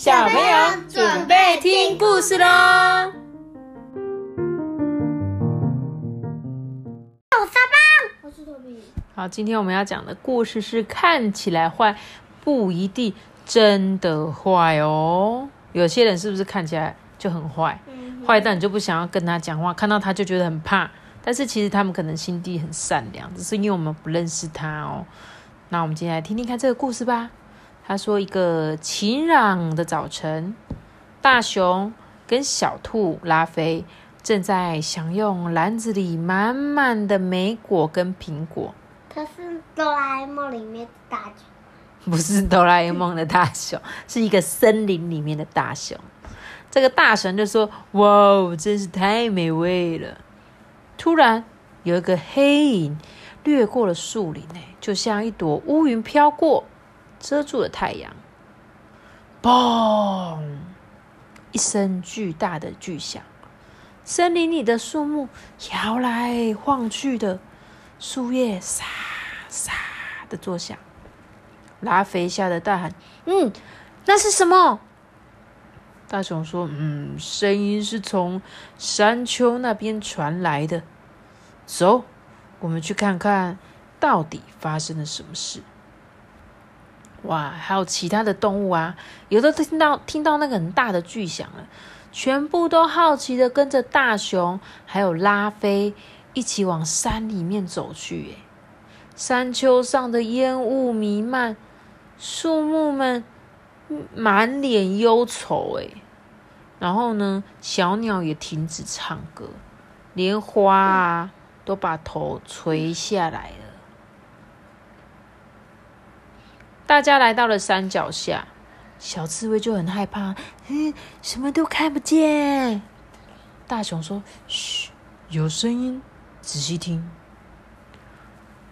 小朋友准备听故事喽！我是托比。好，今天我们要讲的故事是看起来坏，不一定真的坏哦。有些人是不是看起来就很坏，坏到你就不想要跟他讲话，看到他就觉得很怕。但是其实他们可能心地很善良，只是因为我们不认识他哦。那我们今天来听听看这个故事吧。他说：“一个晴朗的早晨，大熊跟小兔拉菲正在享用篮子里满满的莓果跟苹果。它是哆啦 A 梦里面的大熊，不是哆啦 A 梦的大熊，是一个森林里面的大熊。这个大熊就说：‘哇，真是太美味了！’突然有一个黑影掠过了树林，哎，就像一朵乌云飘过。”遮住了太阳，嘣！一声巨大的巨响，森林里的树木摇来晃去的，树叶沙沙的作响。拉菲吓得大喊：“嗯，那是什么？”大熊说：“嗯，声音是从山丘那边传来的。走，我们去看看到底发生了什么事。”哇，还有其他的动物啊，有的听到听到那个很大的巨响了，全部都好奇的跟着大熊还有拉菲一起往山里面走去。哎，山丘上的烟雾弥漫，树木们满脸忧愁。哎，然后呢，小鸟也停止唱歌，连花啊都把头垂下来了。大家来到了山脚下，小刺猬就很害怕，嗯，什么都看不见。大熊说：“嘘，有声音，仔细听。”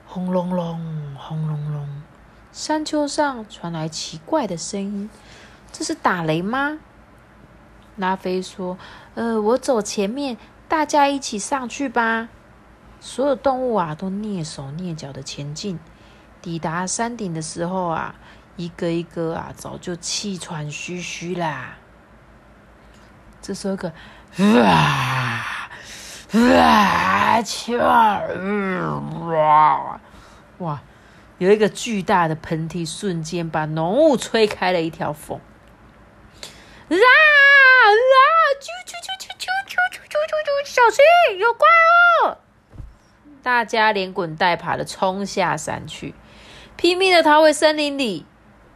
轰隆隆，轰隆隆，山丘上传来奇怪的声音，这是打雷吗？拉菲说：“呃，我走前面，大家一起上去吧。”所有动物啊，都蹑手蹑脚的前进。抵达山顶的时候啊，一个一个啊，早就气喘吁吁啦。这时候，个哇哇气哇哇，有一个巨大的喷嚏，瞬间把浓雾吹开了一条缝。啊啊！啾啾啾啾啾啾啾啾啾！小心，有怪物！大家连滚带爬的冲下山去。拼命的逃回森林里，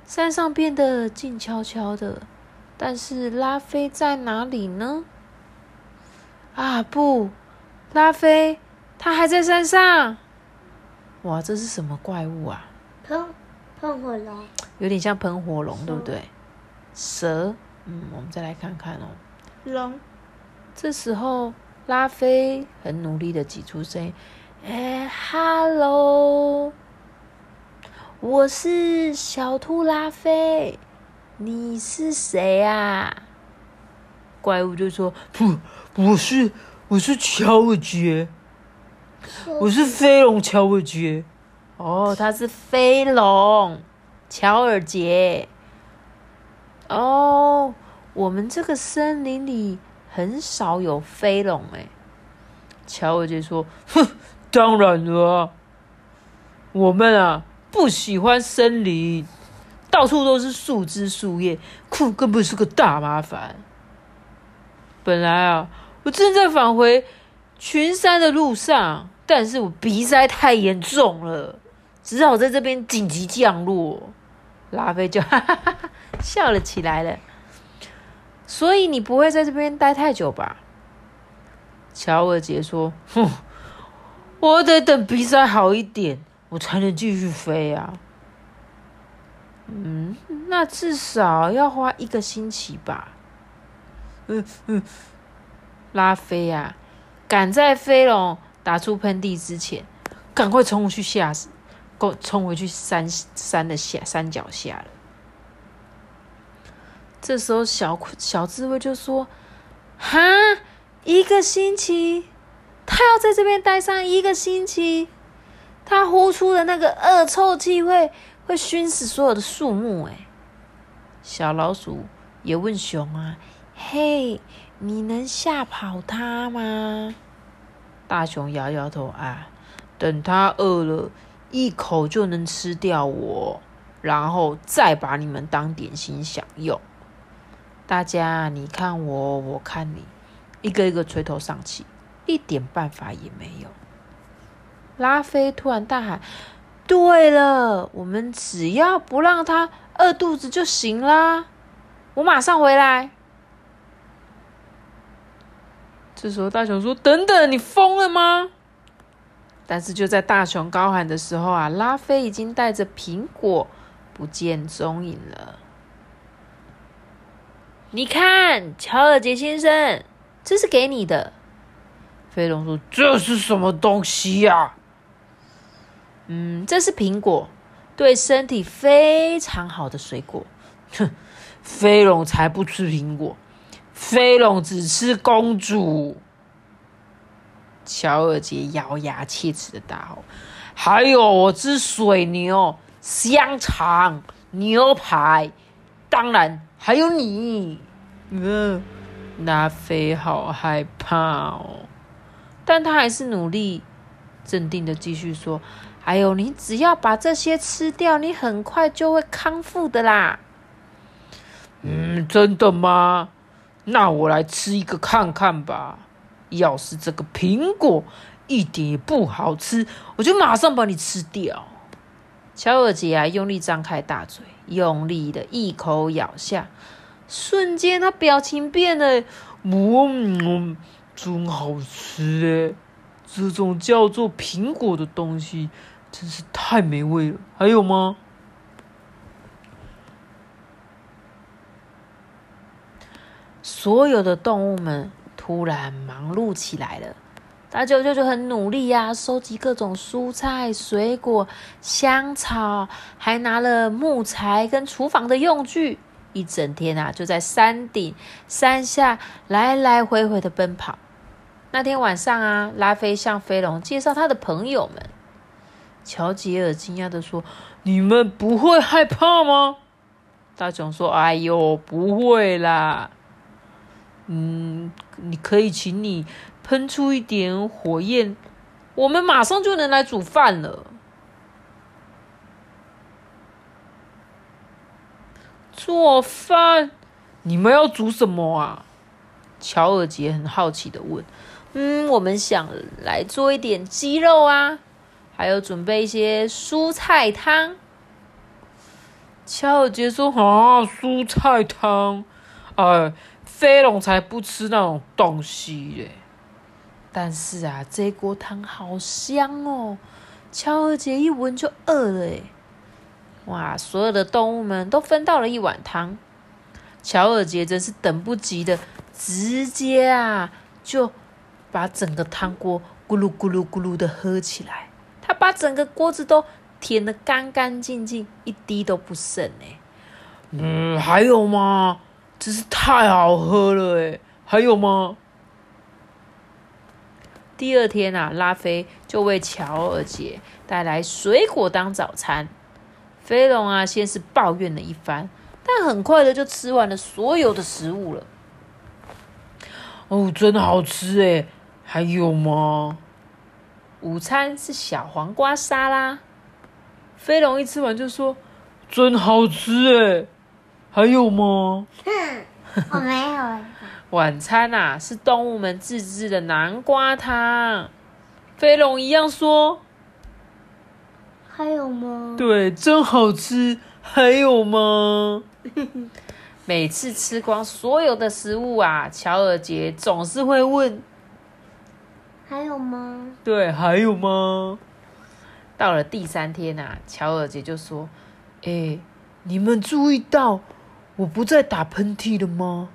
山上变得静悄悄的。但是拉菲在哪里呢？啊，不，拉菲，他还在山上。哇，这是什么怪物啊？喷喷火龙，有点像喷火龙，对不对？蛇，嗯，我们再来看看哦。龙。这时候，拉菲很努力的挤出声音：“哎，Hello。”我是小兔拉菲，你是谁啊？怪物就说：“不，我是我是乔尔杰，我是飞龙乔尔杰。”哦，他是飞龙乔尔杰。哦，我们这个森林里很少有飞龙哎。乔尔杰说：“哼，当然了，我们啊。”不喜欢森林，到处都是树枝树叶，酷根本是个大麻烦。本来啊，我正在返回群山的路上，但是我鼻塞太严重了，只好在这边紧急降落。拉菲就哈哈哈哈笑了起来了。所以你不会在这边待太久吧？乔尔杰说：“哼，我得等鼻塞好一点。”我才能继续飞啊！嗯，那至少要花一个星期吧。嗯嗯，拉菲呀，赶在飞龙打出喷嚏之前，赶快冲去下，冲冲回去山山的下山脚下了。这时候，小小智慧就说：“哈，一个星期，他要在这边待上一个星期。”它呼出的那个恶臭气会会熏死所有的树木，哎，小老鼠也问熊啊：“嘿，你能吓跑它吗？”大熊摇摇头啊，等它饿了，一口就能吃掉我，然后再把你们当点心享用。大家你看我，我看你，一个一个垂头丧气，一点办法也没有。拉菲突然大喊：“对了，我们只要不让它饿肚子就行啦！我马上回来。”这时候，大熊说：“等等，你疯了吗？”但是就在大熊高喊的时候啊，拉菲已经带着苹果不见踪影了。你看，乔尔杰先生，这是给你的。飞龙说：“这是什么东西呀？”嗯，这是苹果，对身体非常好的水果。哼，飞龙才不吃苹果，飞龙只吃公主。乔尔杰咬牙切齿的大吼：“还有，我吃水牛、香肠、牛排，当然还有你。”嗯，拉菲好害怕哦，但他还是努力镇定的继续说。还有，你只要把这些吃掉，你很快就会康复的啦。嗯，真的吗？那我来吃一个看看吧。要是这个苹果一点也不好吃，我就马上把你吃掉。乔尔杰啊，用力张开大嘴，用力的一口咬下，瞬间他表情变了，嗯，真好吃诶！这种叫做苹果的东西。真是太美味了！还有吗？所有的动物们突然忙碌起来了。大舅舅就很努力呀，收集各种蔬菜、水果、香草，还拿了木材跟厨房的用具，一整天啊就在山顶、山下来来回回的奔跑。那天晚上啊，拉菲向飞龙介绍他的朋友们。乔杰尔惊讶的说：“你们不会害怕吗？”大熊说：“哎呦，不会啦。嗯，你可以请你喷出一点火焰，我们马上就能来煮饭了。”做饭？你们要煮什么啊？乔尔杰很好奇的问。“嗯，我们想来做一点鸡肉啊。”还有准备一些蔬菜汤。乔尔杰说：“啊，蔬菜汤，哎，飞龙才不吃那种东西嘞。但是啊，这锅汤好香哦！乔尔杰一闻就饿了哎。哇，所有的动物们都分到了一碗汤。乔尔杰真是等不及的，直接啊就把整个汤锅咕噜咕噜咕噜的喝起来。他把整个锅子都舔得干干净净，一滴都不剩哎。嗯，还有吗？真是太好喝了哎！还有吗？第二天啊，拉菲就为乔尔姐带来水果当早餐。飞龙啊，先是抱怨了一番，但很快的就吃完了所有的食物了。哦，真好吃哎！还有吗？午餐是小黄瓜沙拉，飞龙一吃完就说：“真好吃哎！”还有吗？我没有。晚餐啊是动物们自制的南瓜汤，飞龙一样说：“还有吗？”对，真好吃。还有吗？每次吃光所有的食物啊，乔尔杰总是会问。还有吗？对，还有吗？到了第三天呐，乔尔杰就说：“哎，你们注意到我不再打喷嚏了吗？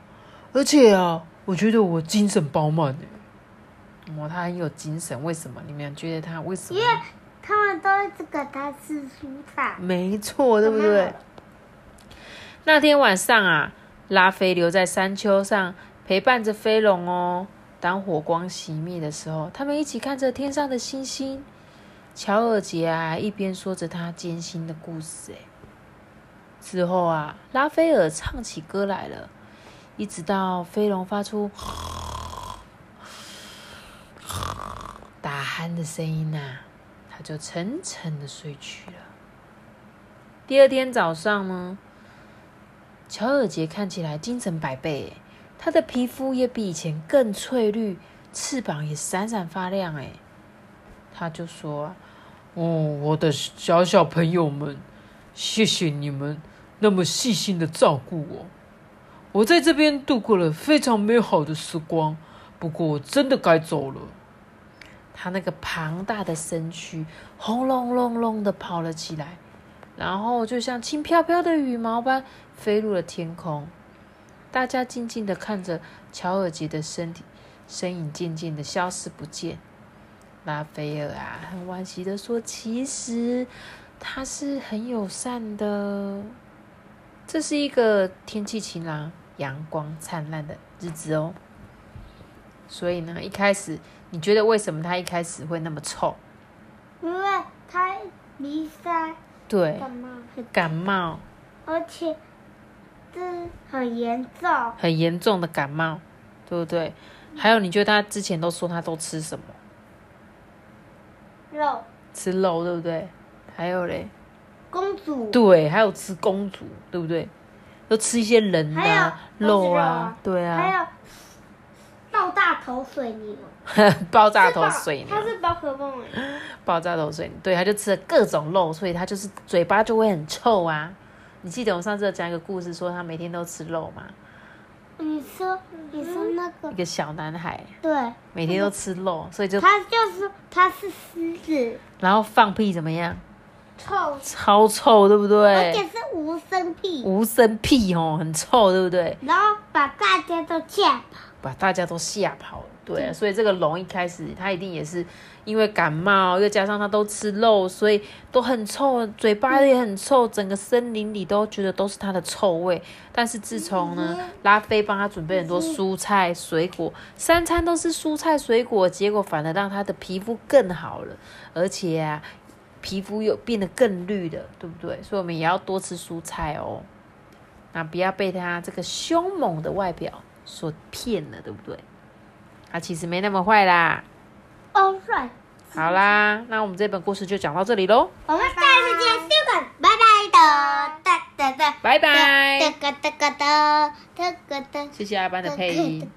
而且啊，我觉得我精神饱满哎。哇，他很有精神，为什么？你们觉得他为什么？因为他们都一直给他吃蔬菜。没错，对不对？那天晚上啊，拉菲留在山丘上陪伴着飞龙哦。当火光熄灭的时候，他们一起看着天上的星星。乔尔杰啊，一边说着他艰辛的故事。哎，之后啊，拉斐尔唱起歌来了。一直到飞龙发出打鼾的声音呐、他就沉沉的睡去了。第二天早上呢，乔尔杰看起来精神百倍，哎，他的皮肤也比以前更翠绿，翅膀也闪闪发亮，哎，他就说：“哦，我的小小朋友们，谢谢你们那么细心的照顾我。我在这边度过了非常美好的时光，不过我真的该走了。他那个庞大的身躯轰隆隆隆的跑了起来，然后就像轻飘飘的羽毛般飞入了天空。大家静静的看着乔尔杰的身体身影渐渐的消失不见。拉斐尔啊，很惋惜的说：“其实他是很友善的。这是一个天气晴朗、阳光灿烂的日子哦。所以呢，一开始你觉得为什么他一开始会那么臭？因为他鼻塞对，感冒，感冒，而且这很严重。很严重的感冒，对不对？还有，你觉得他之前都说他都吃什么？肉吃肉，对不对？还有嘞，公主，对，还有吃公主，对不对？都吃一些人啊、肉肉啊啊，对啊，还有爆炸头水泥，爆炸头水牛它，是宝可梦哎，爆炸头水牛，对，他就吃了各种肉，所以他就是嘴巴就会很臭啊。你记得我上次有讲一个故事，说他每天都吃肉吗？你说你说那个一个小男孩对，每天都吃肉，所以就他就是他是狮子，然后放屁怎么样？臭，超臭，对不对而？且是无声屁，无声屁哦，很臭，对不对？然后把大家都吓跑。把大家都吓跑了。对啊，所以这个龙一开始它一定也是因为感冒，又加上它都吃肉，所以都很臭，嘴巴也很臭，整个森林里都觉得都是它的臭味。但是自从呢，拉菲帮他准备很多蔬菜水果，三餐都是蔬菜水果，结果反而让他的皮肤更好了，而且啊，皮肤又变得更绿了，对不对？所以我们也要多吃蔬菜哦。那不要被它这个凶猛的外表说骗了，对不对？他其实没那么坏啦。哦，帅。好啦，那我们这本故事就讲到这里喽。我们下一次再见，拜拜的哒哒哒。拜拜。哒哒哒哒哒哒哒。谢谢阿班的配音。